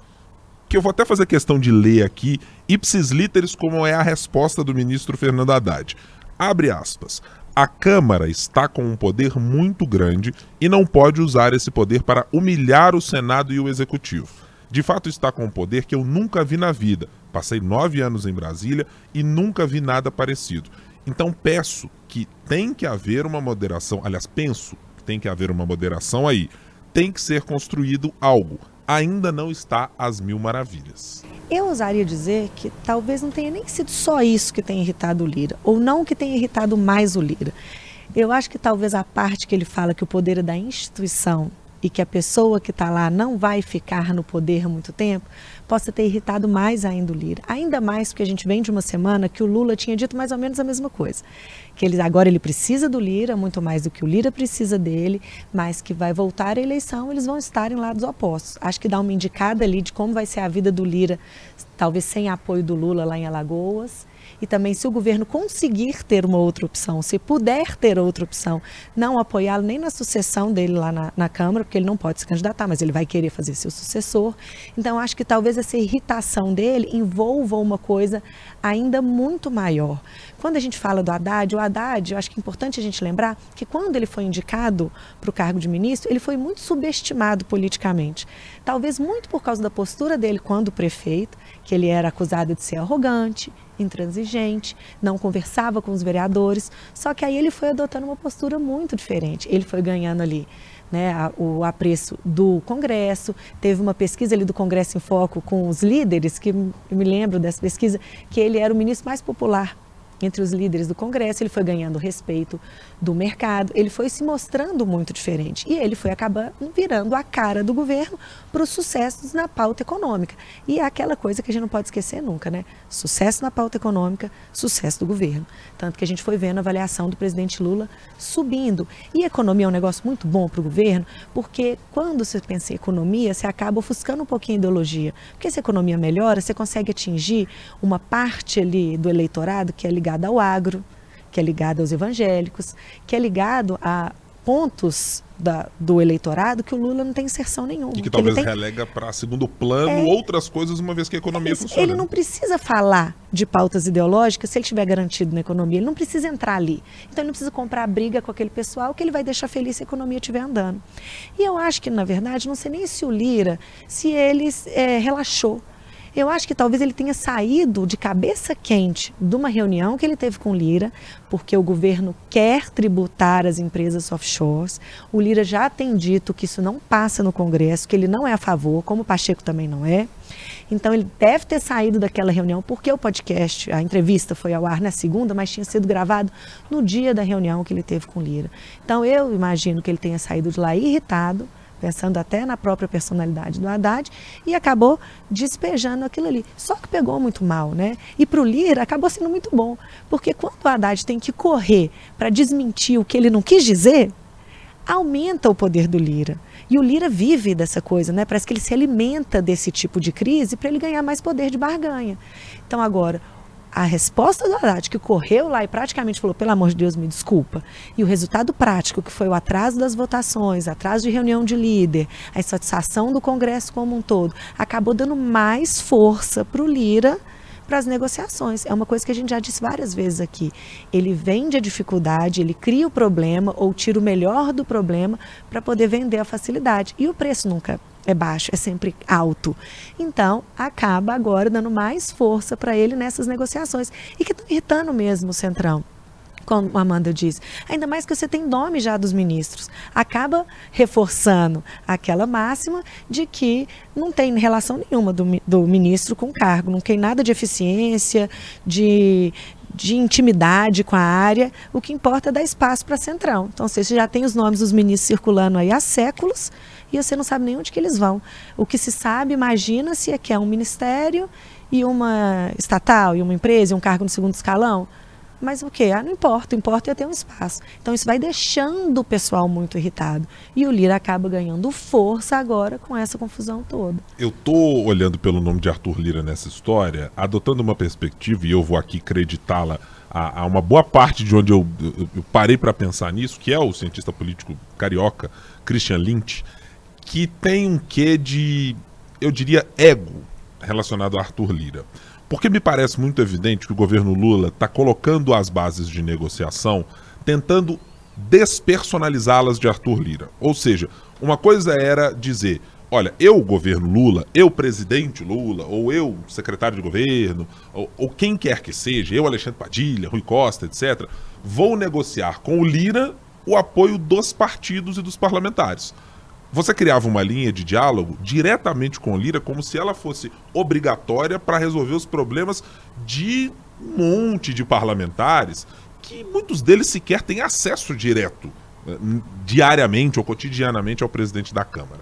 que eu vou até fazer questão de ler aqui, ipsis literis, como é a resposta do ministro Fernando Haddad. Abre aspas. A Câmara está com um poder muito grande e não pode usar esse poder para humilhar o Senado e o Executivo. De fato, está com um poder que eu nunca vi na vida. Passei nove anos em Brasília e nunca vi nada parecido. Então peço que tem que haver uma moderação. Aliás, penso que tem que haver uma moderação aí. Tem que ser construído algo. Ainda não está às mil maravilhas. Eu ousaria dizer que talvez não tenha nem sido só isso que tenha irritado o Lira, ou não que tenha irritado mais o Lira. Eu acho que talvez a parte que ele fala que o poder é da instituição e que a pessoa que está lá não vai ficar no poder muito tempo, possa ter irritado mais ainda o Lira. Ainda mais porque a gente vem de uma semana que o Lula tinha dito mais ou menos a mesma coisa. Que ele, agora ele precisa do Lira, muito mais do que o Lira precisa dele, mas que vai voltar a eleição, eles vão estar em lados opostos. Acho que dá uma indicada ali de como vai ser a vida do Lira, talvez sem apoio do Lula lá em Alagoas e também se o governo conseguir ter uma outra opção, se puder ter outra opção, não apoiá-lo nem na sucessão dele lá na, na, Câmara, porque ele não pode se candidatar, mas ele vai querer fazer seu sucessor. Então, acho que talvez essa irritação dele envolva uma coisa ainda muito maior. Quando a gente fala do Haddad, o Haddad, eu acho que é importante a gente lembrar que quando ele foi indicado para o cargo de ministro, ele foi muito subestimado politicamente. Talvez muito por causa da postura dele quando prefeito, que ele era acusado de ser arrogante, intransigente, não conversava com os vereadores. Só que aí ele foi adotando uma postura muito diferente. Ele foi ganhando ali né, o apreço do Congresso. Teve uma pesquisa ali do Congresso em Foco com os líderes, que eu me lembro dessa pesquisa, que ele era o ministro mais popular entre os líderes do Congresso, ele foi ganhando respeito do mercado, ele foi se mostrando muito diferente e ele foi acabando virando a cara do governo para os sucessos na pauta econômica. E é aquela coisa que a gente não pode esquecer nunca, né? Sucesso na pauta econômica, sucesso do governo. Tanto que a gente foi vendo a avaliação do presidente Lula subindo. E economia é um negócio muito bom para o governo, porque quando você pensa em economia, você acaba ofuscando um pouquinho a ideologia. Porque se a economia melhora, você consegue atingir uma parte ali do eleitorado que é ligada ao agro, que é ligado aos evangélicos, que é ligado a pontos da, do eleitorado que o Lula não tem inserção nenhuma. E que talvez tem... relega para segundo plano é... outras coisas, uma vez que a economia é funciona. Ele não precisa falar de pautas ideológicas se ele estiver garantido na economia. Ele não precisa entrar ali. Então ele não precisa comprar briga com aquele pessoal que ele vai deixar feliz se a economia estiver andando. E eu acho que, na verdade, não sei nem se o Lira, se ele é, relaxou eu acho que talvez ele tenha saído de cabeça quente de uma reunião que ele teve com o Lira, porque o governo quer tributar as empresas offshores. O Lira já tem dito que isso não passa no Congresso, que ele não é a favor, como o Pacheco também não é. Então ele deve ter saído daquela reunião, porque o podcast, a entrevista foi ao ar na segunda, mas tinha sido gravado no dia da reunião que ele teve com Lira. Então eu imagino que ele tenha saído de lá irritado pensando até na própria personalidade do Haddad, e acabou despejando aquilo ali. Só que pegou muito mal, né? E para o Lira acabou sendo muito bom, porque quando o Haddad tem que correr para desmentir o que ele não quis dizer, aumenta o poder do Lira. E o Lira vive dessa coisa, né? Parece que ele se alimenta desse tipo de crise para ele ganhar mais poder de barganha. Então agora, a resposta do Haddad, que correu lá e praticamente falou, pelo amor de Deus, me desculpa, e o resultado prático, que foi o atraso das votações, atraso de reunião de líder, a insatisfação do Congresso como um todo, acabou dando mais força para o Lira para as negociações. É uma coisa que a gente já disse várias vezes aqui. Ele vende a dificuldade, ele cria o problema ou tira o melhor do problema para poder vender a facilidade. E o preço nunca é baixo, é sempre alto. Então, acaba agora dando mais força para ele nessas negociações. E que estão irritando mesmo o Centrão como a Amanda diz, ainda mais que você tem nome já dos ministros, acaba reforçando aquela máxima de que não tem relação nenhuma do, do ministro com o cargo, não tem nada de eficiência, de, de intimidade com a área, o que importa é dar espaço para Centrão. Então, você já tem os nomes dos ministros circulando aí há séculos, e você não sabe nem onde que eles vão. O que se sabe, imagina-se, é que é um ministério e uma estatal, e uma empresa, e um cargo no segundo escalão. Mas o que? Ah, não importa, o importa é ter um espaço. Então isso vai deixando o pessoal muito irritado. E o Lira acaba ganhando força agora com essa confusão toda. Eu tô olhando pelo nome de Arthur Lira nessa história, adotando uma perspectiva, e eu vou aqui acreditá-la a, a, uma boa parte de onde eu, eu, eu parei para pensar nisso, que é o cientista político carioca Christian Lynch, que tem um quê de, eu diria, ego relacionado a Arthur Lira. Porque me parece muito evidente que o governo Lula está colocando as bases de negociação, tentando despersonalizá-las de Arthur Lira. Ou seja, uma coisa era dizer: olha, eu, governo Lula, eu, presidente Lula, ou eu, secretário de governo, ou, ou quem quer que seja, eu, Alexandre Padilha, Rui Costa, etc., vou negociar com o Lira o apoio dos partidos e dos parlamentares. Você criava uma linha de diálogo diretamente com Lira como se ela fosse obrigatória para resolver os problemas de um monte de parlamentares que muitos deles sequer têm acesso direto eh, diariamente ou cotidianamente ao presidente da Câmara.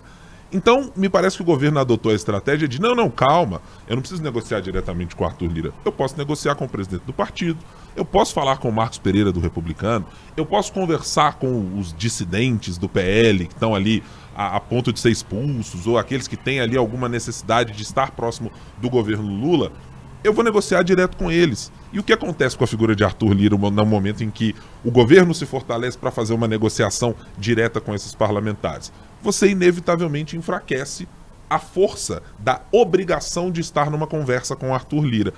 Então, me parece que o governo adotou a estratégia de: não, não, calma, eu não preciso negociar diretamente com o Arthur Lira. Eu posso negociar com o presidente do partido, eu posso falar com o Marcos Pereira do Republicano, eu posso conversar com os dissidentes do PL que estão ali a, a ponto de ser expulsos, ou aqueles que têm ali alguma necessidade de estar próximo do governo Lula. Eu vou negociar direto com eles. E o que acontece com a figura de Arthur Lira no momento em que o governo se fortalece para fazer uma negociação direta com esses parlamentares? você inevitavelmente enfraquece a força da obrigação de estar numa conversa com Arthur Lira.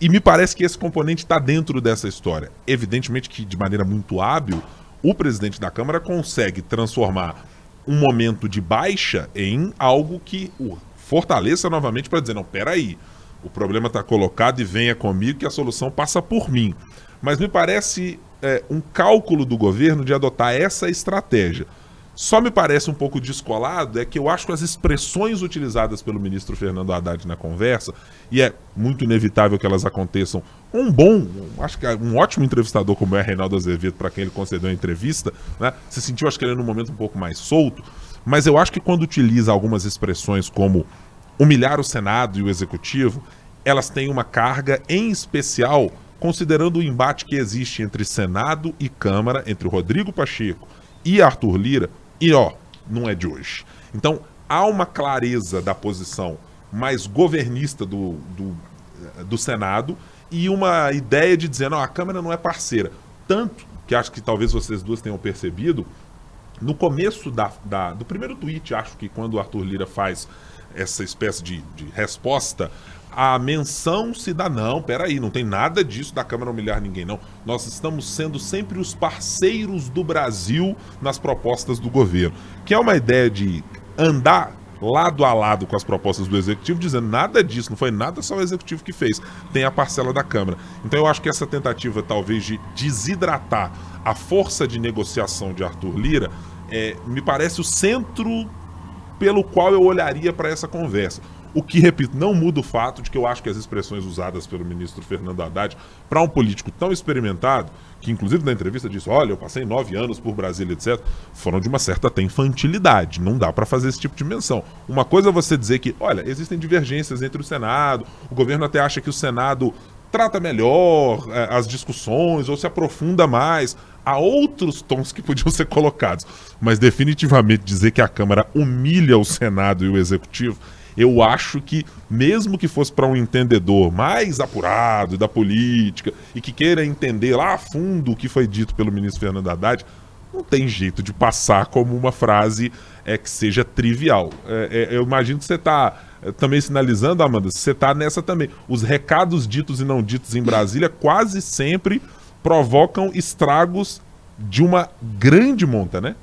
E me parece que esse componente está dentro dessa história. Evidentemente que, de maneira muito hábil, o presidente da Câmara consegue transformar um momento de baixa em algo que o fortaleça novamente para dizer: não, peraí, o problema está colocado e venha comigo que a solução passa por mim. Mas me parece é, um cálculo do governo de adotar essa estratégia. Só me parece um pouco descolado é que eu acho que as expressões utilizadas pelo ministro Fernando Haddad na conversa, e é muito inevitável que elas aconteçam um bom, acho que é um ótimo entrevistador como é Reinaldo Azevedo, para quem ele concedeu a entrevista, né, se sentiu, acho que ele num momento um pouco mais solto, mas eu acho que quando utiliza algumas expressões como humilhar o Senado e o Executivo, elas têm uma carga em especial considerando o embate que existe entre Senado e Câmara, entre Rodrigo Pacheco e Arthur Lira, e ó, não é de hoje. Então, há uma clareza da posição mais governista do, do, do Senado e uma ideia de dizer, não, a Câmara não é parceira. Tanto que acho que talvez vocês duas tenham percebido, no começo da, da, do primeiro tweet, acho que quando o Arthur Lira faz essa espécie de, de resposta a menção se dá, não, peraí, não tem nada disso da Câmara humilhar ninguém, não. Nós estamos sendo sempre os parceiros do Brasil nas propostas do governo. Que é uma ideia de andar lado a lado com as propostas do Executivo, dizendo nada disso, não foi nada só o Executivo que fez, tem a parcela da Câmara. Então eu acho que essa tentativa, talvez, de desidratar a força de negociação de Arthur Lira, é, me parece o centro pelo qual eu olharia para essa conversa. O que, repito, não muda o fato de que eu acho que as expressões usadas pelo ministro Fernando Haddad para um político tão experimentado, que inclusive na entrevista disse: Olha, eu passei nove anos por Brasília, etc., foram de uma certa até infantilidade. Não dá para fazer esse tipo de menção. Uma coisa é você dizer que, olha, existem divergências entre o Senado, o governo até acha que o Senado trata melhor é, as discussões ou se aprofunda mais. Há outros tons que podiam ser colocados. Mas definitivamente dizer que a Câmara humilha o Senado e o Executivo eu acho que, mesmo que fosse para um entendedor mais apurado da política e que queira entender lá a fundo o que foi dito pelo ministro Fernando Haddad, não tem jeito de passar como uma frase é, que seja trivial. É, é, eu imagino que você está é, também sinalizando, Amanda, você está nessa também. Os recados ditos e não ditos em Brasília quase sempre provocam estragos de uma grande monta, né?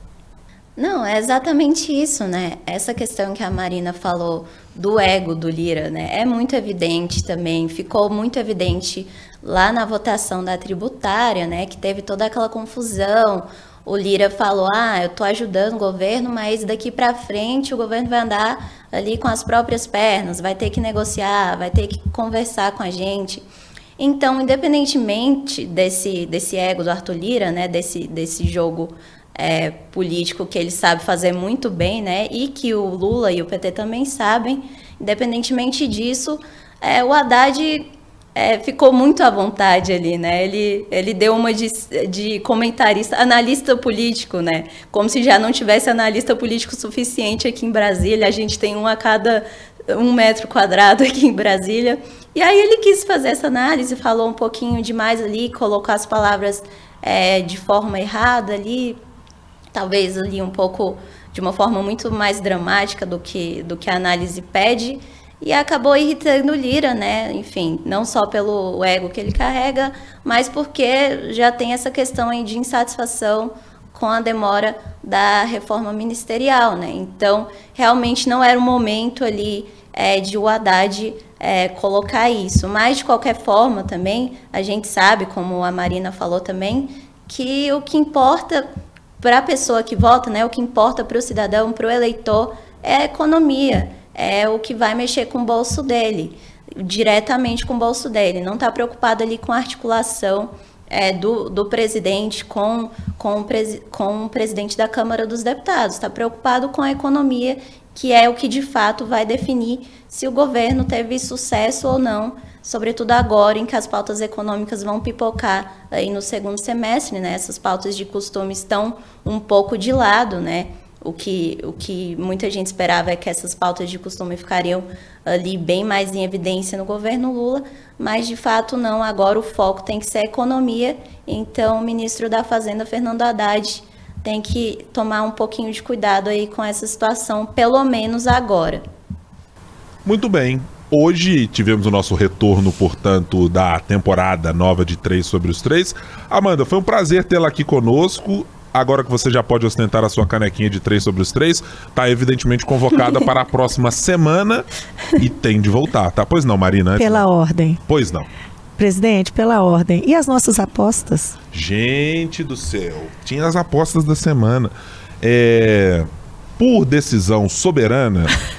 Não, é exatamente isso, né? Essa questão que a Marina falou do ego do Lira, né? É muito evidente também, ficou muito evidente lá na votação da tributária, né? Que teve toda aquela confusão. O Lira falou: "Ah, eu tô ajudando o governo, mas daqui para frente o governo vai andar ali com as próprias pernas, vai ter que negociar, vai ter que conversar com a gente". Então, independentemente desse desse ego do Arthur Lira, né, desse desse jogo é, político que ele sabe fazer muito bem, né? E que o Lula e o PT também sabem. Independentemente disso, é, o Haddad é, ficou muito à vontade ali, né? Ele, ele deu uma de, de comentarista, analista político, né? Como se já não tivesse analista político suficiente aqui em Brasília. A gente tem um a cada um metro quadrado aqui em Brasília. E aí ele quis fazer essa análise, falou um pouquinho demais ali, colocou as palavras é, de forma errada ali, talvez ali um pouco de uma forma muito mais dramática do que, do que a análise pede, e acabou irritando Lira, né? Enfim, não só pelo ego que ele carrega, mas porque já tem essa questão aí de insatisfação com a demora da reforma ministerial, né? Então, realmente não era o momento ali é, de o Haddad é, colocar isso. Mas, de qualquer forma, também, a gente sabe, como a Marina falou também, que o que importa para a pessoa que vota, né, o que importa para o cidadão, para o eleitor, é a economia, é o que vai mexer com o bolso dele, diretamente com o bolso dele. Não está preocupado ali com a articulação é, do, do presidente com, com, o presi com o presidente da Câmara dos Deputados. Está preocupado com a economia, que é o que de fato vai definir se o governo teve sucesso ou não, sobretudo agora em que as pautas econômicas vão pipocar aí no segundo semestre, né? Essas pautas de costume estão um pouco de lado, né? O que, o que muita gente esperava é que essas pautas de costume ficariam ali bem mais em evidência no governo Lula, mas de fato não. Agora o foco tem que ser a economia. Então, o ministro da Fazenda, Fernando Haddad, tem que tomar um pouquinho de cuidado aí com essa situação, pelo menos agora. Muito bem. Hoje tivemos o nosso retorno, portanto, da temporada nova de Três sobre os Três. Amanda, foi um prazer tê-la aqui conosco agora que você já pode ostentar a sua canequinha de 3 sobre os 3, tá evidentemente convocada para a próxima semana e tem de voltar, tá? Pois não, Marina? Pela não. ordem. Pois não. Presidente, pela ordem. E as nossas apostas? Gente do céu, tinha as apostas da semana. É, por decisão soberana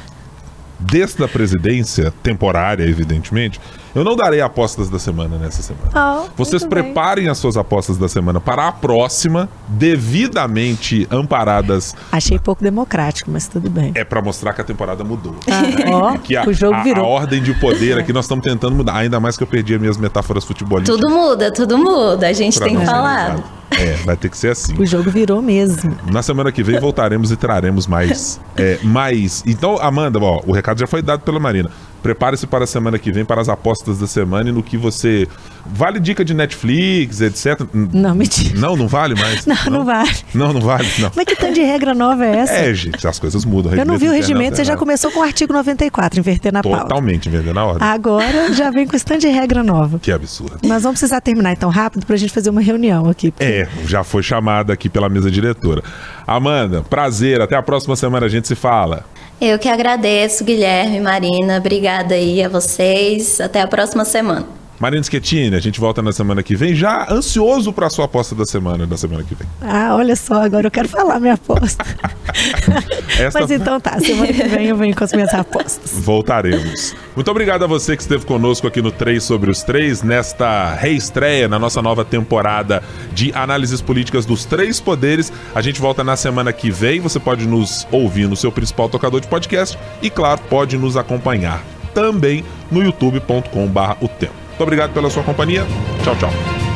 desta presidência, temporária, evidentemente, eu não darei apostas da semana nessa semana. Oh, Vocês preparem bem. as suas apostas da semana para a próxima, devidamente amparadas. Achei pouco democrático, mas tudo bem. É para mostrar que a temporada mudou. Ah, ó, que a, o jogo virou. A, a ordem de poder aqui nós estamos tentando mudar. Ainda mais que eu perdi as minhas metáforas futebolísticas. Tudo muda, tudo muda. A gente tem que falar. É, vai ter que ser assim. O jogo virou mesmo. Na semana que vem voltaremos e traremos mais. É, mais. Então, Amanda, ó, o recado já foi dado pela Marina. Prepare-se para a semana que vem para as apostas da semana e no que você. Vale dica de Netflix, etc. Não, mentira. Não, não vale mais? Não, não, não vale. Não, não vale, não. Mas que tanto de regra nova é essa? É, gente, as coisas mudam. Eu não vi o regimento, você já começou com o artigo 94, inverter na pauta. Totalmente, inverter na ordem. Agora já vem com esse tanto de regra nova. Que absurdo. Nós vamos precisar terminar então rápido para a gente fazer uma reunião aqui. Porque... É, já foi chamada aqui pela mesa diretora. Amanda, prazer. Até a próxima semana a gente se fala. Eu que agradeço, Guilherme, Marina. Obrigada aí a vocês. Até a próxima semana. Marina Schettini, a gente volta na semana que vem, já ansioso para a sua aposta da semana, da semana que vem. Ah, olha só, agora eu quero falar minha aposta. Esta... Mas então tá, semana que vem eu venho com as minhas apostas. Voltaremos. Muito obrigado a você que esteve conosco aqui no 3 sobre os 3, nesta reestreia, na nossa nova temporada de análises políticas dos três poderes. A gente volta na semana que vem, você pode nos ouvir no seu principal tocador de podcast e, claro, pode nos acompanhar também no youtube.com/o tempo. Muito obrigado pela sua companhia. Tchau, tchau.